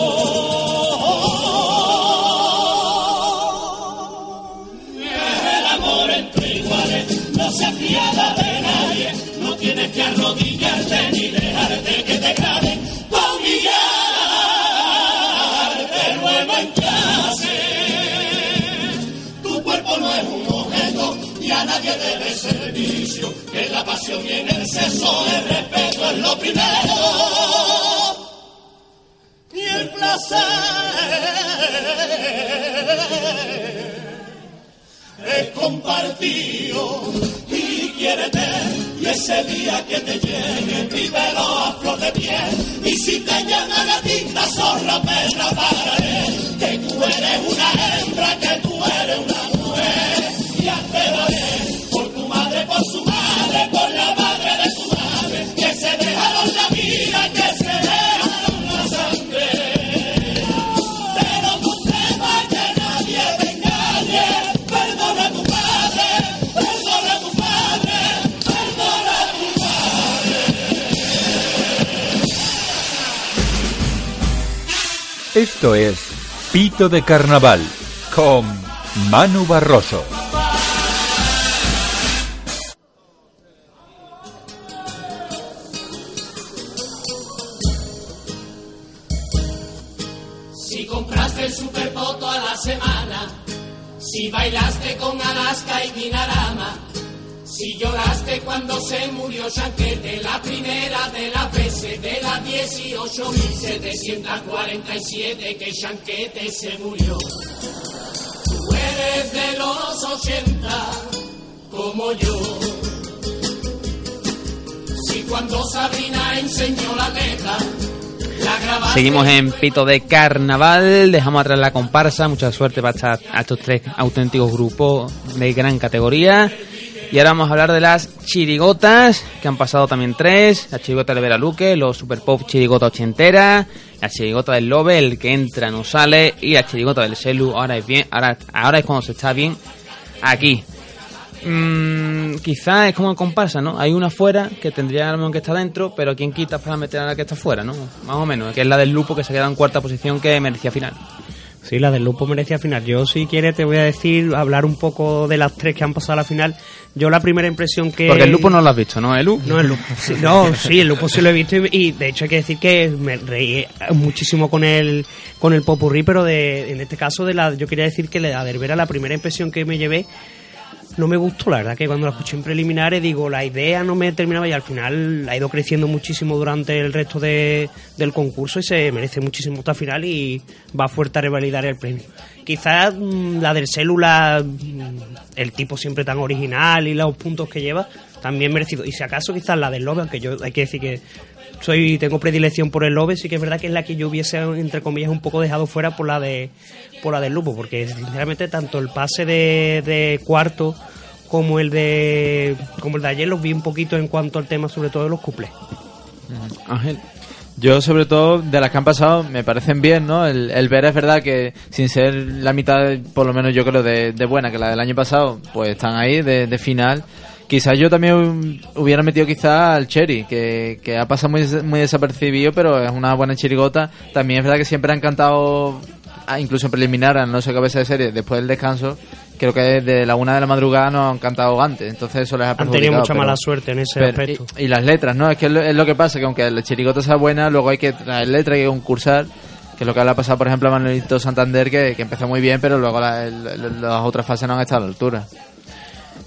El amor entre iguales no se apiada de nadie, no tienes que arrodillarte ni dejarte que te graben pa' humillarte que la pasión y en el sexo el respeto es lo primero. Y el placer es compartido y quiérete. Y ese día que te llegue vívelo a flor de piel. Y si te llama gatita zorra perra pararé que tú eres una hembra que tú eres una Esto es Pito de Carnaval con Manu Barroso. Si compraste el superpoto a la semana, si bailaste con Alaska y Dinarama, si lloraste cuando se murió Chanquete, la primera de las veces de la 18.747 que Chanquete se murió. Tú eres de los 80, como yo. Si cuando Sabrina enseñó la letra, Seguimos en Pito de Carnaval, dejamos atrás la comparsa, mucha suerte para a estos tres auténticos grupos de gran categoría. Y ahora vamos a hablar de las chirigotas, que han pasado también tres, la chirigota de Vera Luque, los Super Pop chirigota ochentera, la chirigota del Lobe, el que entra no sale, y la chirigota del Selu, ahora es bien, ahora, ahora es cuando se está bien aquí. Mm, quizá es como en comparsa, ¿no? Hay una fuera que tendría a lo mejor que está dentro, pero ¿quién quita para meter a la que está fuera, ¿no? Más o menos, que es la del Lupo que se queda en cuarta posición que merecía final. Sí, la del Lupo merecía final. Yo, si quieres, te voy a decir, hablar un poco de las tres que han pasado a la final. Yo, la primera impresión que. Porque el lupo no lo has visto, ¿no, Elu? No, el lupo. sí, no, sí, el lupo sí lo he visto y, y, de hecho hay que decir que me reí muchísimo con el con el popurrí, pero de, en este caso de la, yo quería decir que la de Herbera, la primera impresión que me llevé no me gustó, la verdad que cuando la escuché en preliminares digo, la idea no me terminaba y al final ha ido creciendo muchísimo durante el resto de, del concurso y se merece muchísimo esta final y va fuerte a revalidar el premio. Quizás mm, la del célula, mm, el tipo siempre tan original y los puntos que lleva, también merecido. Y si acaso quizás la del Lobe, aunque yo hay que decir que soy tengo predilección por el Lobe, sí que es verdad que es la que yo hubiese, entre comillas, un poco dejado fuera por la de por la del Lupo, porque sinceramente tanto el pase de, de cuarto como el de como el de ayer los vi un poquito en cuanto al tema sobre todo de los cuples. Ángel. Yo, sobre todo, de las que han pasado, me parecen bien, ¿no? El, el ver es verdad que, sin ser la mitad, por lo menos yo creo, de, de buena que la del año pasado, pues están ahí, de, de final. Quizás yo también hubiera metido quizás al Cherry, que, que ha pasado muy, muy desapercibido, pero es una buena chirigota. También es verdad que siempre han cantado, ah, incluso en preliminar, a no sé cabeza de serie, después del descanso, creo que desde la una de la madrugada no han cantado antes, entonces eso les ha Han tenido perjudicado, mucha pero- mala suerte en ese pero- aspecto. Y, y las letras, ¿no? Es que es lo, es lo que pasa, que aunque la chirigota sea buena, luego hay que traer letras, hay que concursar, que es lo que le ha pasado, por ejemplo, a Manuelito Santander, que, que empezó muy bien, pero luego la- el- el- las otras fases no han estado a la altura.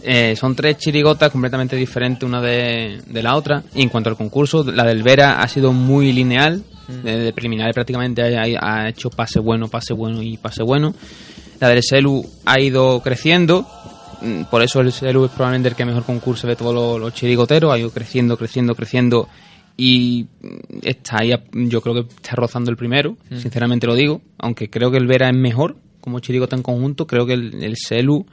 Eh, son tres chirigotas completamente diferentes una de, de la otra. Y en cuanto al concurso, la del Vera ha sido muy lineal. Desde preliminares prácticamente ha, ha hecho pase bueno, pase bueno y pase bueno. La del Selu ha ido creciendo. Mm, Por eso el Selu es probablemente el que mejor concurso de todos los, los chirigoteros. Ha ido creciendo, creciendo, creciendo. Y mm, está ahí, yo creo que está rozando el primero, Mm. sinceramente lo digo. Aunque creo que el Vera es mejor como chirigota en conjunto. Creo que el, el Selu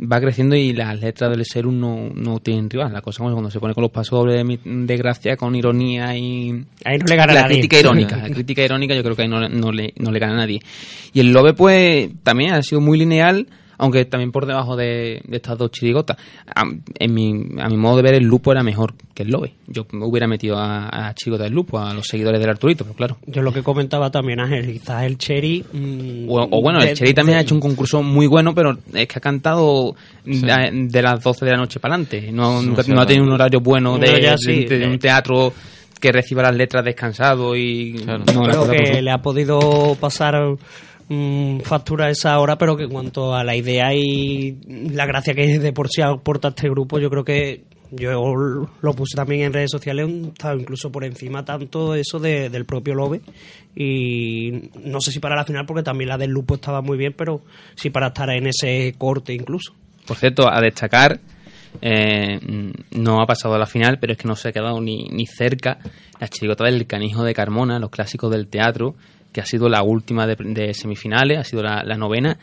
va creciendo y las letras del Serum no, no tienen rival. La cosa es cuando se pone con los pasos dobles de, de gracia, con ironía y... Ahí no le gana la nadie. crítica irónica. La crítica irónica yo creo que ahí no, no le, no le gana a nadie. Y el Lobe pues también ha sido muy lineal, aunque también por debajo de, de estas dos chirigotas. A, en mi, a mi modo de ver el Lupo era mejor que el Lobe. Yo me hubiera metido a, a chirigota del Lupo, a los seguidores del Arturito, pero claro. Yo lo que comentaba también, Ángel, quizás el Cherry... mm, O, o bueno, el Cherry también de- ha hecho un concurso muy bueno, pero es que ha cantado de, de las 12 de la noche para adelante. No, Sí, nunca- no ha tenido un no. horario bueno de, No, ya de- sí, de un teatro que reciba las letras descansado y no, la creo que como- le ha podido pasar mm, factura esa hora, pero que en cuanto a la idea y la gracia que de por sí aporta este grupo, yo creo que yo lo puse también en redes sociales, incluso por encima tanto eso de- del propio Lobe y no sé si para la final porque también la del Lupo estaba muy bien, pero sí para estar en ese corte incluso. Por cierto, a destacar, eh, no ha pasado a la final, pero es que no se ha quedado ni, ni cerca la chirigota del Canijo de Carmona, los clásicos del teatro, que ha sido la última de, de semifinales, ha sido la, la novena,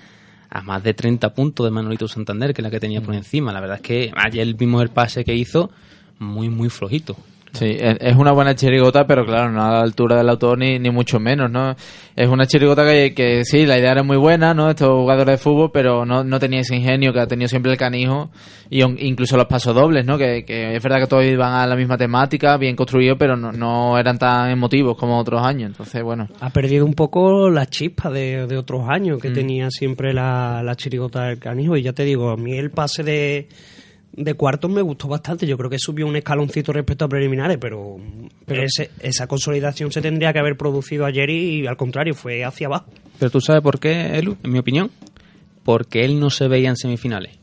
a más de 30 puntos de Manolito Santander, que es la que tenía por encima. La verdad es que ayer vimos el pase que hizo muy, muy flojito. Sí, es una buena chirigota, pero claro, no a la altura del autor ni, ni mucho menos, ¿no? Es una chirigota que, que sí, la idea era muy buena, ¿no? Estos jugadores de fútbol, pero no, no tenía ese ingenio que ha tenido siempre el canijo y on- incluso los pasos dobles, ¿no? Que, que es verdad que todos iban a la misma temática, bien construidos, pero no, no eran tan emotivos como otros años. Entonces, bueno, Ha perdido un poco la chispa de, de otros años Mm. que tenía siempre la, la chirigota del canijo. Y ya te digo, a mí el pase de, de cuartos me gustó bastante. Yo creo que subió un escaloncito respecto a preliminares, pero, pero ese- esa consolidación se tendría que haber producido ayer y al contrario, fue hacia abajo. Pero tú sabes por qué, Elu, en mi opinión. Porque él no se veía en semifinales.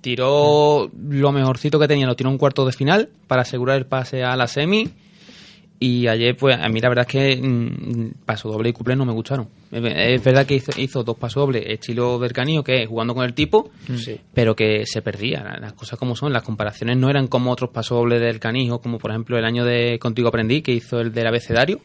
Tiró lo mejorcito que tenía, lo tiró en cuarto de final para asegurar el pase a la semi. Y ayer, pues, a mí la verdad es que mm, paso doble y cuplé no me gustaron. Es verdad que hizo, hizo dos pasos dobles estilo del canillo, que es jugando con el tipo, Sí. pero que se perdía. La- Las cosas como son, las comparaciones no eran como otros pasos dobles del canijo, como por ejemplo el año de Contigo Aprendí, que hizo el del abecedario,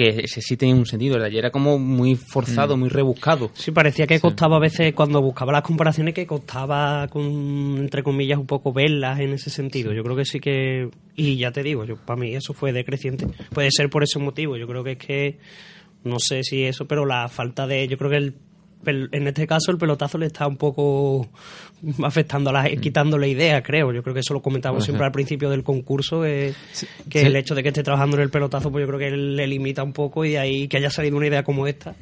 que ese sí tenía un sentido. El de ayer era como muy forzado, muy rebuscado. Sí, parecía que costaba a veces, cuando buscaba las comparaciones, que costaba, con, entre comillas, un poco verlas en ese sentido. Yo creo que sí que... Y ya te digo, yo para mí eso fue decreciente. Puede ser por ese motivo. Yo creo que es que... No sé si eso, pero la falta de... Yo creo que el en este caso el pelotazo le está un poco afectando a la, quitándole ideas, creo. Yo creo que eso lo comentamos siempre al principio del concurso, eh, que sí. el hecho de que esté trabajando en el pelotazo, pues yo creo que le limita un poco y de ahí que haya salido una idea como esta.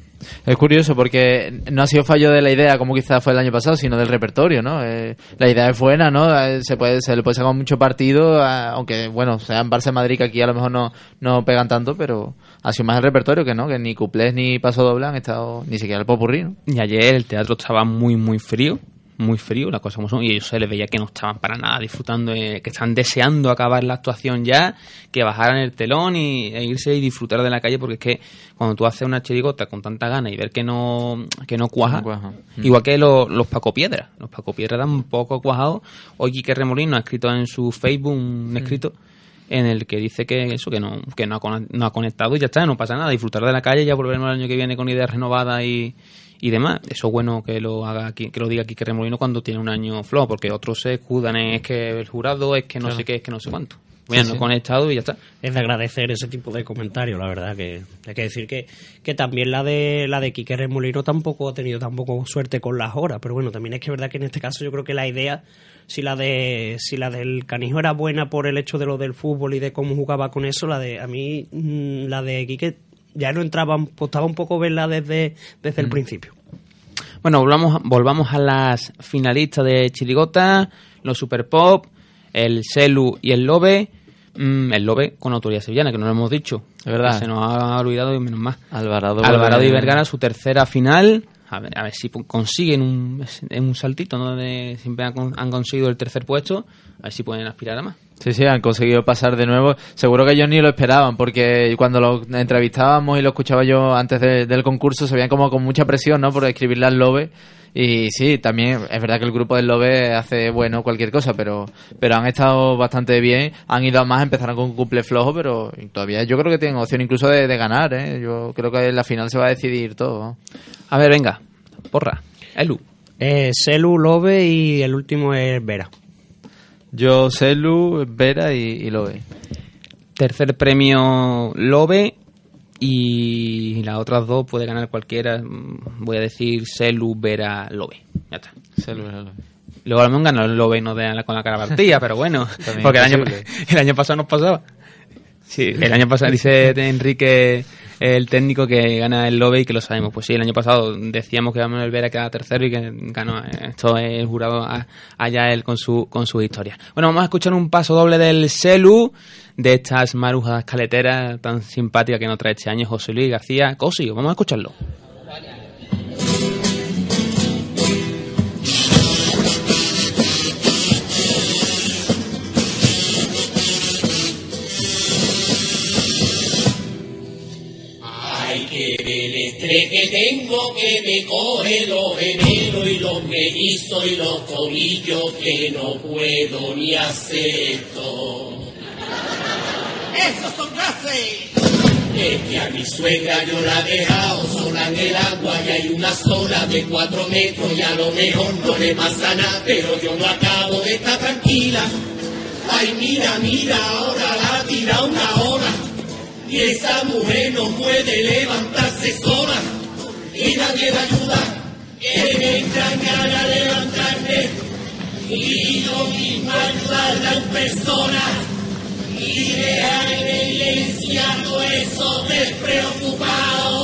Es curioso porque no ha sido fallo de la idea como quizás fue el año pasado, sino del repertorio, ¿no? Eh, la idea es buena, ¿no? Eh, se puede se le puede sacar mucho partido, a- aunque bueno, sean Barça y Madrid que aquí a lo mejor no, no pegan tanto, pero ha sido más el repertorio que no, que ni cuplés ni paso doble han estado, ni siquiera el popurrí, ¿no? Y ayer el teatro estaba muy, muy frío. Muy frío, las cosas como son. Y ellos se les veía que no estaban para nada disfrutando, eh, que están deseando acabar la actuación ya, que bajaran el telón y, e irse y disfrutar de la calle, porque es que cuando tú haces una chirigota con tanta gana y ver que no, que no cuaja, No cuaja. Mm. igual que los, los Paco Piedra. Los Paco Piedra eran un poco cuajados. Hoy Quique Remolino ha escrito en su Facebook un escrito en el que dice que eso que no que no ha, con- no ha conectado y ya está, no pasa nada, disfrutar de la calle, ya volveremos el año que viene con ideas renovadas y, y demás. Eso es bueno que lo haga aquí, que lo diga Quique Remolino cuando tiene un año flow, porque otros se escudan en es que el jurado, es que no Claro. sé qué, es que no sé cuánto. Bueno, Sí, no sí. conectado y ya está. es de agradecer ese tipo de comentarios, la verdad que hay que decir que, que también la de la de Quique Remolino tampoco ha tenido tampoco suerte con las horas, pero bueno, también es que es verdad que en este caso yo creo que la idea si la de si la del Canijo era buena por el hecho de lo del fútbol y de cómo jugaba con eso, la de a mí mm, la de Quique ya no entraba, costaba un poco verla desde desde el Mm. principio. Bueno, volvamos, volvamos a las finalistas de Chirigota, los Super Pop, el Celu y el Lobe. Mm, el Lobe con autoridad sevillana, que no lo hemos dicho. Es verdad. Se nos ha olvidado y menos más. Alvarado. Alvarado y Vergara, su tercera final. A ver, a ver si consiguen un, un saltito, ¿no? De- siempre han, han conseguido el tercer puesto. A ver si pueden aspirar a más. Sí, sí, han conseguido pasar de nuevo. Seguro que ellos ni lo esperaban, porque cuando lo entrevistábamos y lo escuchaba yo antes de- del concurso, se veían como con mucha presión, ¿no? Por escribirle al Lobe. Y sí, también es verdad que el grupo del Lobe hace bueno cualquier cosa, pero pero han estado bastante bien. Han ido a más, empezaron con un cumple flojo, pero todavía yo creo que tienen opción incluso de, de ganar, ¿eh? Yo creo que en la final se va a decidir todo. A ver, venga. Porra. Elu. Eh, Celu, Lobe y el último es Vera. Yo, Celu, Vera y, y Lobe. Tercer premio Lobe. Y las otras dos puede ganar cualquiera. Mm, Voy a decir Celu, Vera, Lobe. Ya está. Celu, Vera, Lobe. Luego a lo mejor ganó el Lobe y no de- con la cara partida, pero bueno. [laughs] Porque el año, el año pasado nos pasaba. Sí, el año pasado dice Enrique, el técnico, que gana el Lobe y que lo sabemos. Pues sí, el año pasado decíamos que Manuel Vera quedaba tercero y que ganó. Esto es el jurado allá él con su, con su historia. Bueno, vamos a escuchar un paso doble del Celu, de estas marujas caleteras tan simpáticas que nos trae este año José Luis García Cosio. Vamos a escucharlo. Estrés que tengo que me coge los gemelos y los mellizos y los tobillos que no puedo ni hacer esto. ¡Esos son gases! Es que a mi suegra yo la he dejado sola en el agua y hay una sola de cuatro metros y a lo mejor no le pasa nada, pero yo no acabo de estar tranquila. Ay, mira, mira, ahora la tira una hora. Y esa mujer no puede levantarse sola y nadie la ayuda. Entran ganas de levantarme y yo mismo ayudarla en persona y dejar en evidencia todo eso despreocupado.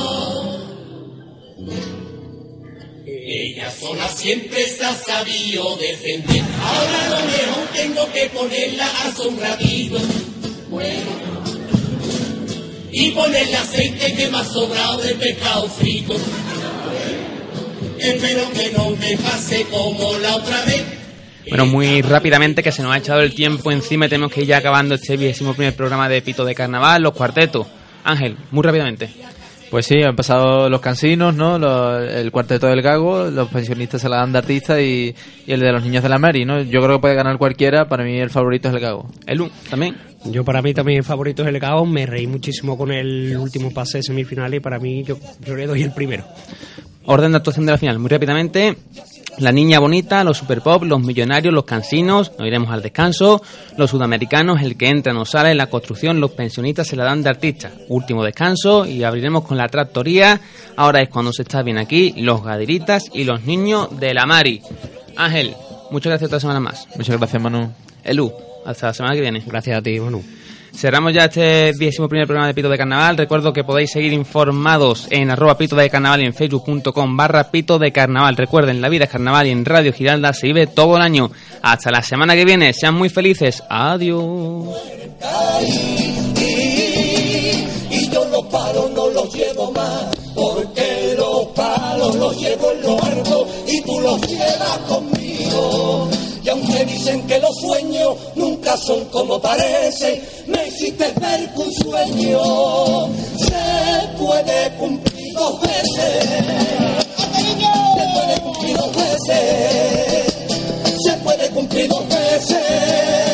Ella sola siempre se ha sabido defender. Ahora a lo mejor tengo que ponerla a ratito. Bueno y ponerle aceite que me ha sobrado de pescado frito. Espero que no me pase como la otra vez. Bueno, muy rápidamente, que se nos ha echado el tiempo encima y tenemos que ir ya acabando este vigésimo primer programa de Pito de Carnaval, los cuartetos. Ángel, muy rápidamente. Pues sí, han pasado los cansinos, ¿no? Los- el cuarteto del Gago, los pensionistas se la dan de artista y, y el de los niños de la Mary, ¿no? Yo creo que puede ganar cualquiera, para mí el favorito es el Gago. Elu, también. Yo para mí también favorito es el Gao, me reí muchísimo con el último pase de semifinal y para mí yo, yo le doy el primero. Orden de actuación de la final, muy rápidamente. La Niña Bonita, los Super Pop, los Millonarios, los Cansinos, nos iremos al descanso, los Sudamericanos, el que entra no sale, la construcción, los pensionistas se la dan de artista. Último descanso y abriremos con la tractoría. Ahora es cuando se está bien aquí, los Gadiritas y los niños de la Mari. Ángel, muchas gracias otra semana más. Muchas gracias, Manu. Elu, hasta la semana que viene. Gracias a ti, Manu. Cerramos ya este vigésimo primer programa de Pito de Carnaval. Recuerdo que podéis seguir informados en arroba Pito de Carnaval y en facebook.com barra Pito de Carnaval. Recuerden, la vida es carnaval y en Radio Giralda se vive todo el año. Hasta la semana que viene. Sean muy felices. Adiós. y yo los palos no los llevo más, porque los palos los llevo en lo alto y tú los llevas conmigo. Y aunque dicen que los sueños son como parece. Me hiciste ver que sueño se puede cumplir dos veces. Se puede cumplir dos veces. Se puede cumplir dos veces.